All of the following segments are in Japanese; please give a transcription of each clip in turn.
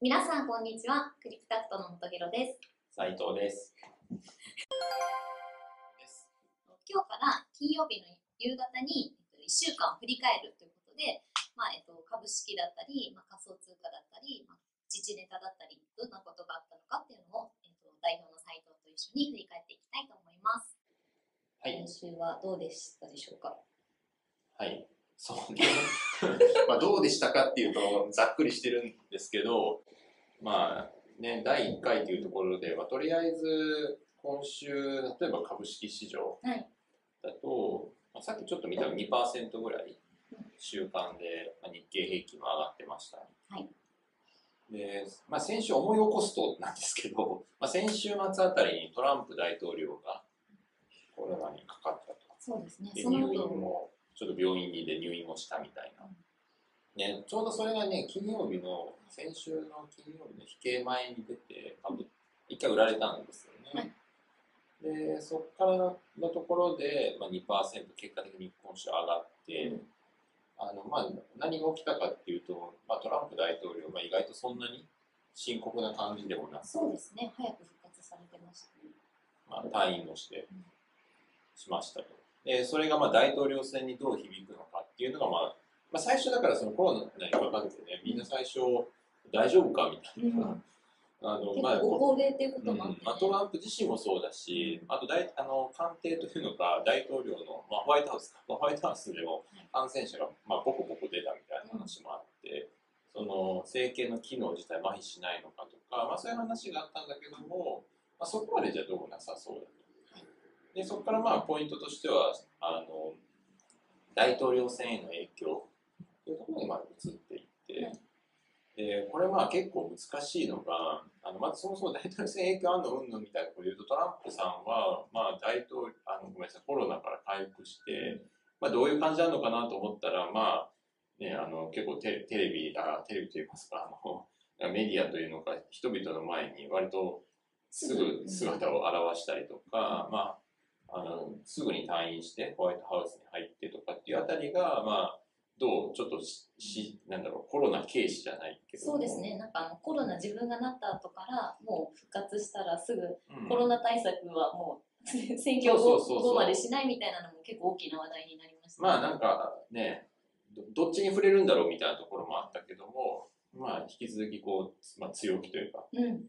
皆さんこんにちはクリプタクトの元ゲロです斉藤です。今日から金曜日の夕方に、えっと、1週間を振り返るということで、まあえっと、株式だったり、まあ、仮想通貨だったり、まあ、時事ネタだったりどんなことがあったのかっていうのを、えっと、代表の斉藤と一緒に振り返っていきたいと思いますはい今。週はどうでしたでしょうか？はい。そうね。まあ、どうでしたかっていうと、ざっくりしてるんですけど、まあ、ね、第1回というところで、まあ、とりあえず、今週、例えば株式市場はい。だと、まあ、さっきちょっと見たら2%ぐらい、週間で、まあ、日経平均は上がってました。はい。で、まあ、先週思い起こすとなんですけど、まあ、先週末あたりにトランプ大統領がコロナにかかったと。そうですね。で入院後もちょっと病院にで入院もしたみたいな、ね、ちょうどそれがね金曜日の先週の金曜日の引け前に出て株一回売られたんですよね、でそこからのところで、まあ、2%結果的に今週上がって、あのまあ、何が起きたかっていうと、まあ、トランプ大統領、まあ、意外とそんなに深刻な感じでもなくそうですね。早く復活されてましたね。まあ、退院もしてうん。しましたと。で、それがまあ大統領選にどう響くのかっていうのが、まあ、まあ、最初だからそのコロナにかかってね、みんな最初大丈夫かみたいな。うん。あの結まあ構ご高齢っていうことうんもあって、ね。まあ、トランプ自身もそうだし、あと大あの官邸というのが大統領の、まあ、ホワイトハウスか、まあホワイトハウスでも感染者が、まあ、ボコボコ出たみたいな話もあって、その政権の機能自体麻痺しないのかとか、まあ、そういう話があったんだけども、まあ、そこまでじゃどうもなさそうだと。でそこからまあポイントとしてはあの大統領選への影響というところにまあ移っていって、はいでこれまあ結構難しいのがあのまずそもそも大統領選影響あんのうんのみたいなことを言うとトランプさんはまあ大統領あのごめんなさいコロナから回復して、まあ、どういう感じなのかなと思ったらまあねあの結構テレテレビあテレビといいますかあのメディアというのか人々の前に割とすぐ姿を現したりとか、まあ、あのすぐに退院してホワイトハウスに入ってとかっていうあたりが、まあ、どうちょっとししなんだろうコロナ軽視じゃないけども。そうですね、なんかあのコロナ自分がなった後からもう復活したらすぐうん。コロナ対策はもう 選挙後そうそうそうそう。後までしないみたいなのも結構大きな話題になりました、まあなんかねどどっちに触れるんだろうみたいなところもあったけどもまあ引き続きこう、まあ、強気というか。うん、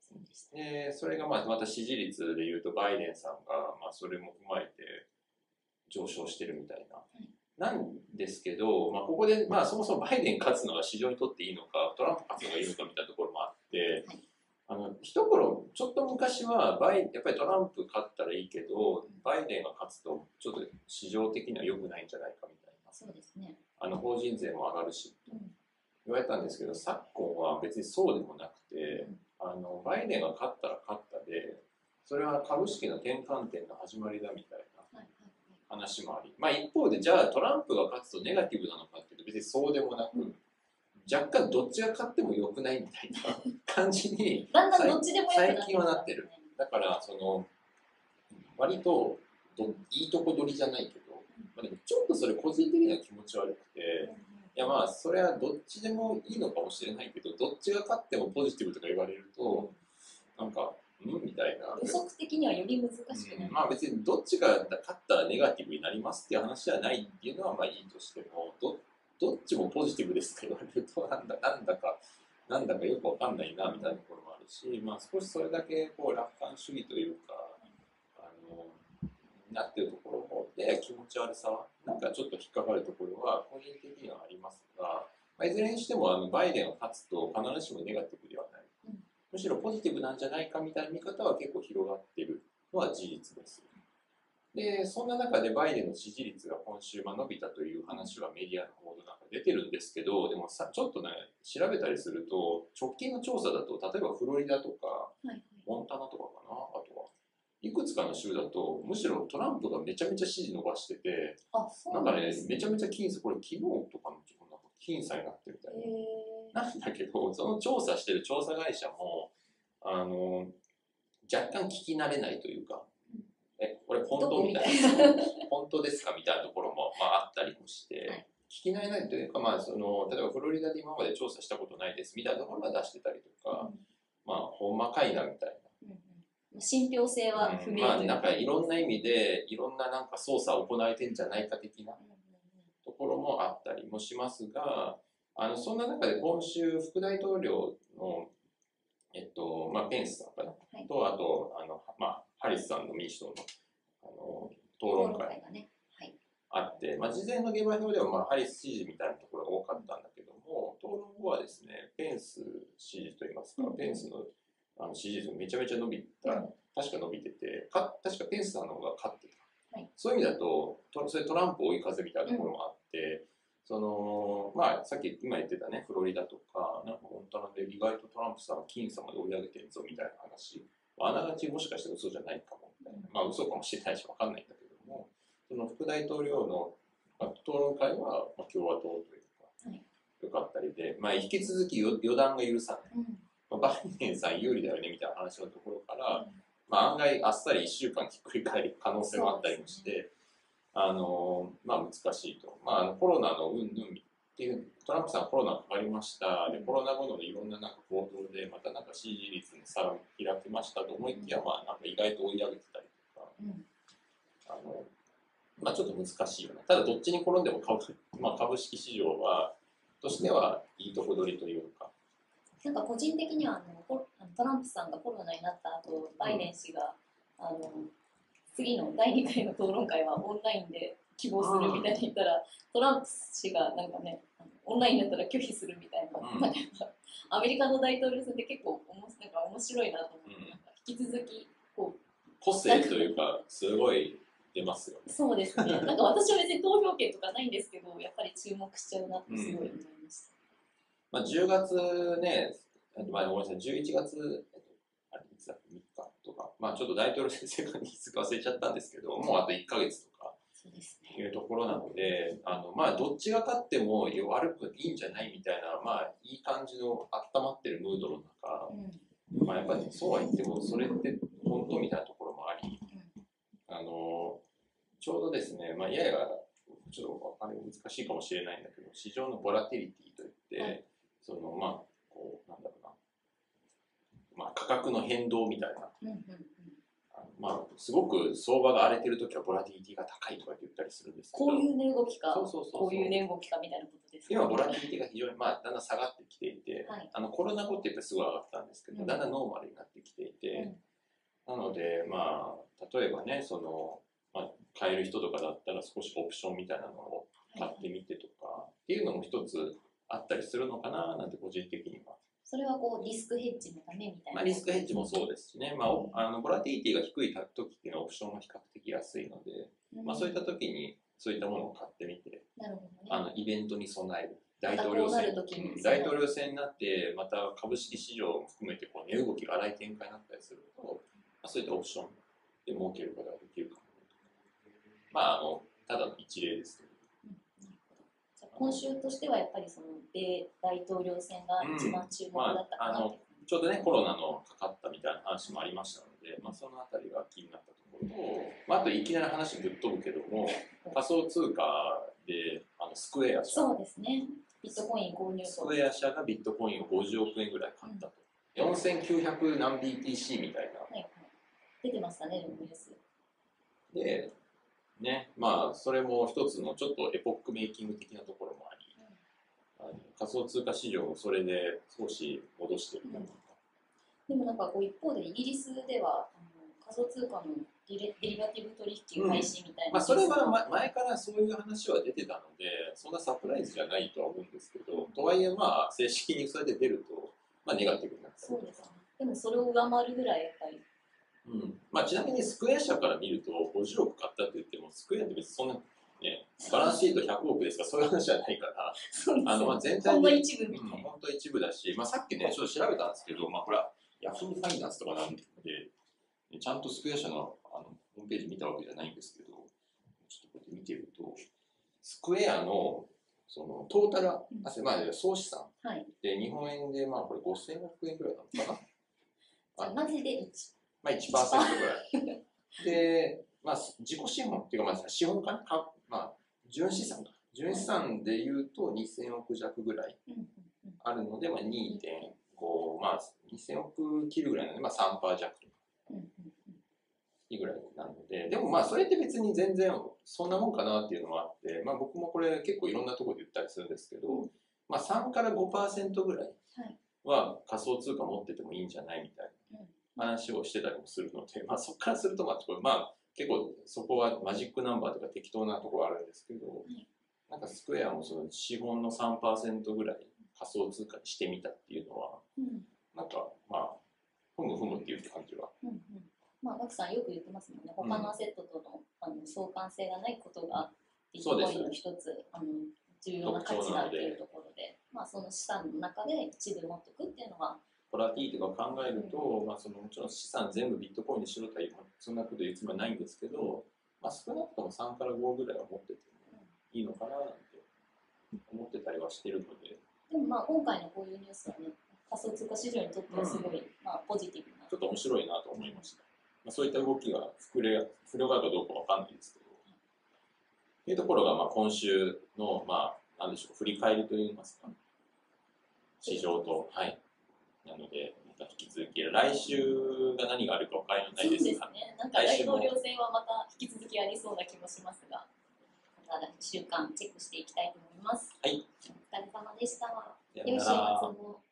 そうでそれがまあまた支持率でいうとバイデンさんがまあそれも踏まえて上昇してるみたいな。なんですけど、まあ、ここで、まあ、そもそもバイデン勝つのが市場にとっていいのかトランプ勝つのがいいのかみたいなところもあって、はい。あの一頃ちょっと昔はバイやっぱりトランプ勝ったらいいけどバイデンが勝つとちょっと市場的には良くないんじゃないかみたいな。そうですね、あの法人税も上がるし。うん。言われたんですけど昨今は別にそうでもなくて、あのバイデンが勝ったら勝ったでそれは株式の転換点の始まりだみたい話もあり、まあ、一方でじゃあトランプが勝つとネガティブなのかっていうと別にそうでもなく、うん若干どっちが勝っても良くないみたいな 感じにだんだんどっちでも最近はなってるだからその割とどいいとこ取りじゃないけど、まあ、でもちょっとそれ個人的には気持ち悪くて。いやまあそれはどっちでもいいのかもしれないけどどっちが勝ってもポジティブとか言われるとなんかうんみたいな。予測的にはより難しくなる、うん。まあ別にどっちが勝ったらネガティブになりますっていう話じゃないっていうのはまあいいとしてもどどっちもポジティブですって言われるとなんだなんだかなんだかよくわかんないなみたいなところもあるし、まあ、少しそれだけこう楽観主義というかあのなってるところで気持ち悪さはなんかちょっと引っかかるところは個人的にはありますが、まあ、いずれにしてもあのバイデンが勝つと必ずしもネガティブむしろポジティブなんじゃないかみたいな見方は結構広がってるのは事実です。で、そんな中でバイデンの支持率が今週まあ伸びたという話はメディアの報道なんか出てるんですけど、でもさちょっとね、調べたりすると、直近の調査だと、例えばフロリダとか、モンタナとかかな、あとは。いくつかの州だと、むしろトランプがめちゃめちゃ支持伸ばしてて、なんかねめちゃめちゃ僅差、これ昨日とかのなんか僅差になってるみたいな。へなんだけど、その調査してる調査会社も、あの、若干聞き慣れないというか、え、これ本当？みたいな、本当ですか？みたいなところも、まあ、あったりもして、聞き慣れないというか、まあ、その例えばフロリダで今まで調査したことないですみたいなところは出してたりとか、まあ、ほんまかいなみたいうんうん。信憑性な、は不うんまあ、なんかいろんな意味でいろんななんか操作を行えてんじゃないか的なうんうん。ところもあったりもしますが、あのそんな中で今週、副大統領の、えっとまあ、ペンスさんかな、はい。と、あとあの、まあ、ハリスさんの民主党のあの討討論論会会がね。はい。あって、まあ、事前の下馬評では、まあ、ハリス支持みたいなところが多かったんだけども、討論後はですね、ペンス支持といいますか、うん。ペンスのあの支持率めちゃめちゃ伸びた、うん。確か伸びてて、か確かペンスさんの方が勝ってた。はい。そういう意味だとト、それトランプ追い風みたいなところもあって、そのまあ、さっき今言ってたね、フロリダとか、なんかモンタナで意外とトランプさんは僅差まで追い上げてるぞみたいな話、あながちもしかしたら嘘じゃないかもみたいな、まあ嘘かもしれないし分かんないんだけども、その副大統領のまあ討論会はまあ共和党というか、はい。よかったりで、まあ、引き続き予予断が許さない。うん。まあ、バイデンさん有利だよねみたいな話のところから、まあ、案外あっさり1週間ひっくり返る可能性もあったりもして、あのまあ、難しいと、まあ、あのコロナのうんぬんっていうトランプさんコロナかかりました。でコロナ後のいろんななんか行動でまたなんか支持率にさらに開きましたと思いきや、まあ、なんか意外と追い上げてたりとか。うん。あの、まあ、ちょっと難しいよねただどっちに転んでも株,、まあ、株式市場はとしてはいいとこ取りというか。なんか個人的にはあのトランプさんがコロナになった後、バイデン氏があの次の第2回の討論会はオンラインで希望するみたいに言ったら、トランプ氏がなんかね、オンラインだったら拒否するみたいな、うん。アメリカの大統領選って結構おもなんか面白いなと思って、うん。引き続きこ個性というか、すごい出ますよね。う、。そうですね、なんか私は別に投票権とかないんですけど、やっぱり注目しちゃうなってすごい思いました。まあ、10月ね、まあごめんなさい、11月、えっと、あれいつだっけ、3日とか、まあちょっと大統領先生がいつか忘れちゃったんですけど、もうあと1ヶ月とか。いうところなので、あのまあどっちが勝っても悪くいいんじゃないみたいな、まあいい感じの温まってるムードの中、うん。まあやっぱりそうは言っても、それって本当みたいなところもあり、あのちょうどですね、まあ、ややちょっとあれ難しいかもしれないんだけど、市場のボラティリティといって、はい。そのまあ、こう、なんだろうな、まあ、価格の変動みたいな、うんうんうんあのまあ、すごく相場が荒れてるときはボラティリティが高いとか言ったりするんですけど、こういう値動きか、そうそうそうこういう値動きかみたいなことですか？今、ボラティリティが非常に、まあ、だんだん下がってきていて、はい。あのコロナ後ってやっぱりすごい上がったんですけど、うん。だんだんノーマルになってきていて、なので、まあ、例えばね、その、まあ、買える人とかだったら少しオプションみたいなのを買ってみてとか、っていうのも一つあったりするのかななんて個人的には。それはこうリスクヘッジのためみたいな。まあ、リスクヘッジもそうですしね、まあお、あのボラティリティが低い時っていうのはオプションが比較的安いので、うんまあ、そういった時にそういったものを買ってみて、なるほどね。あのイベントに備える。大統領選こうん大統領選になって、また株式市場も含めてこう値動きが荒い展開になったりすると、まあ、そういったオプションで儲けることができるかも。まあ、あの、ただの一例ですけど。今週としてはやっぱりその米大統領選が一番注目だったかなって。ちょうどね、コロナのかかったみたいな話もありましたので、まあ、そのあたりが気になったところと、まあ、あといきなり話ぶっ飛ぶけども、仮想通貨であのスクエア社、そうですね。ビットコイン購入と。スクエア社がビットコインを50億円ぐらい買ったと。4900何 BTC みたいな。はいはい、出てましたね、ニュース。で、ね、まあ、それも一つのちょっとエポックメイキング的なところもあり、あの仮想通貨市場をそれで少し戻してるか。でもなんかこう一方でイギリスではあの仮想通貨のディレデリバティブ取引開始みたいな、まあ、それはま前からそういう話は出てたので、そんなサプライズじゃないとは思うんですけど、とはいえ、まあ、正式にそれで出ると、まあ、ネガティブになったりそうですね。でもそれを上回るぐらいやっぱり。うん。まあ、ちなみにスクエア社から見ると、50億買ったって言っても、スクエアって別にそんな、ね、バランスシート100億ですから、そういう話じゃないから、あのまあ全体ほんでの一部みうん一部だし、まあ、さっきね、ちょっと調べたんですけど、まあ、これはヤフーファイナンスとかなんで、ちゃんとスクエア社のあのホームページ見たわけじゃないんですけど、ちょっとこうやって見てると、スクエアのそのトータル、あまあ、総資産。はい。で日本円でまあこれ5000億円ぐらいなのかな。マジで一。まあ1%ぐらい。で、まあ、自己資本っていうか、まあ、資本かな、かまあ、純資産か。純資産でいうと2000億弱ぐらいあるので、まあ、2.5、まあ、2000億切るぐらいなので、まあ、3%弱とか。いいぐらいなので、でもまあ、それって別に全然そんなもんかなっていうのはあって、まあ、僕もこれ結構いろんなところで言ったりするんですけど、まあ、3から5%ぐらいはい。は仮想通貨持っててもいいんじゃないみたいな話をしてたりもするので、まあ、そこからすると、まあ、まあ、結構そこはマジックナンバーとか適当なところあるんですけど、い。なんかスクエアもその資本の3%ぐらい仮想通貨にしてみたっていうのは、うん。なんかまあ、ふむふむっていう感じは。うんうん。まあ、ガクさんよく言ってますもんね、他のアセットとの,、あの相関性がないことが、ビットコインの一つあの重要な価値だというところで、まあ、その資産の中で一部持っておくっていうのは、コラティーとか考えると、まあ、そのもちろん資産全部ビットコインにしろとはそんなこと言うつもりないんですけど、まあ、少なくとも3から5ぐらいは持っててもいいのかななんて思ってたりはしてるので、でもまあ今回のこういうニュースはね、仮想通貨市場にとってはすごい、まあ、ポジティブなちょっと面白いなと思いました。まあ、そういった動きが膨れ広がるかどうかわかんないですけど、というところがまあ今週の、まあ、なんでしょう、振り返りといいますか、市場と、はい。なので、また引き続き、来週が何があるかわからないですが、ね、なんか大統領選はまた引き続きありそうな気もしますが、また1週間チェックしていきたいと思います。はい。お疲れ様でした。さよ良い週なら末を。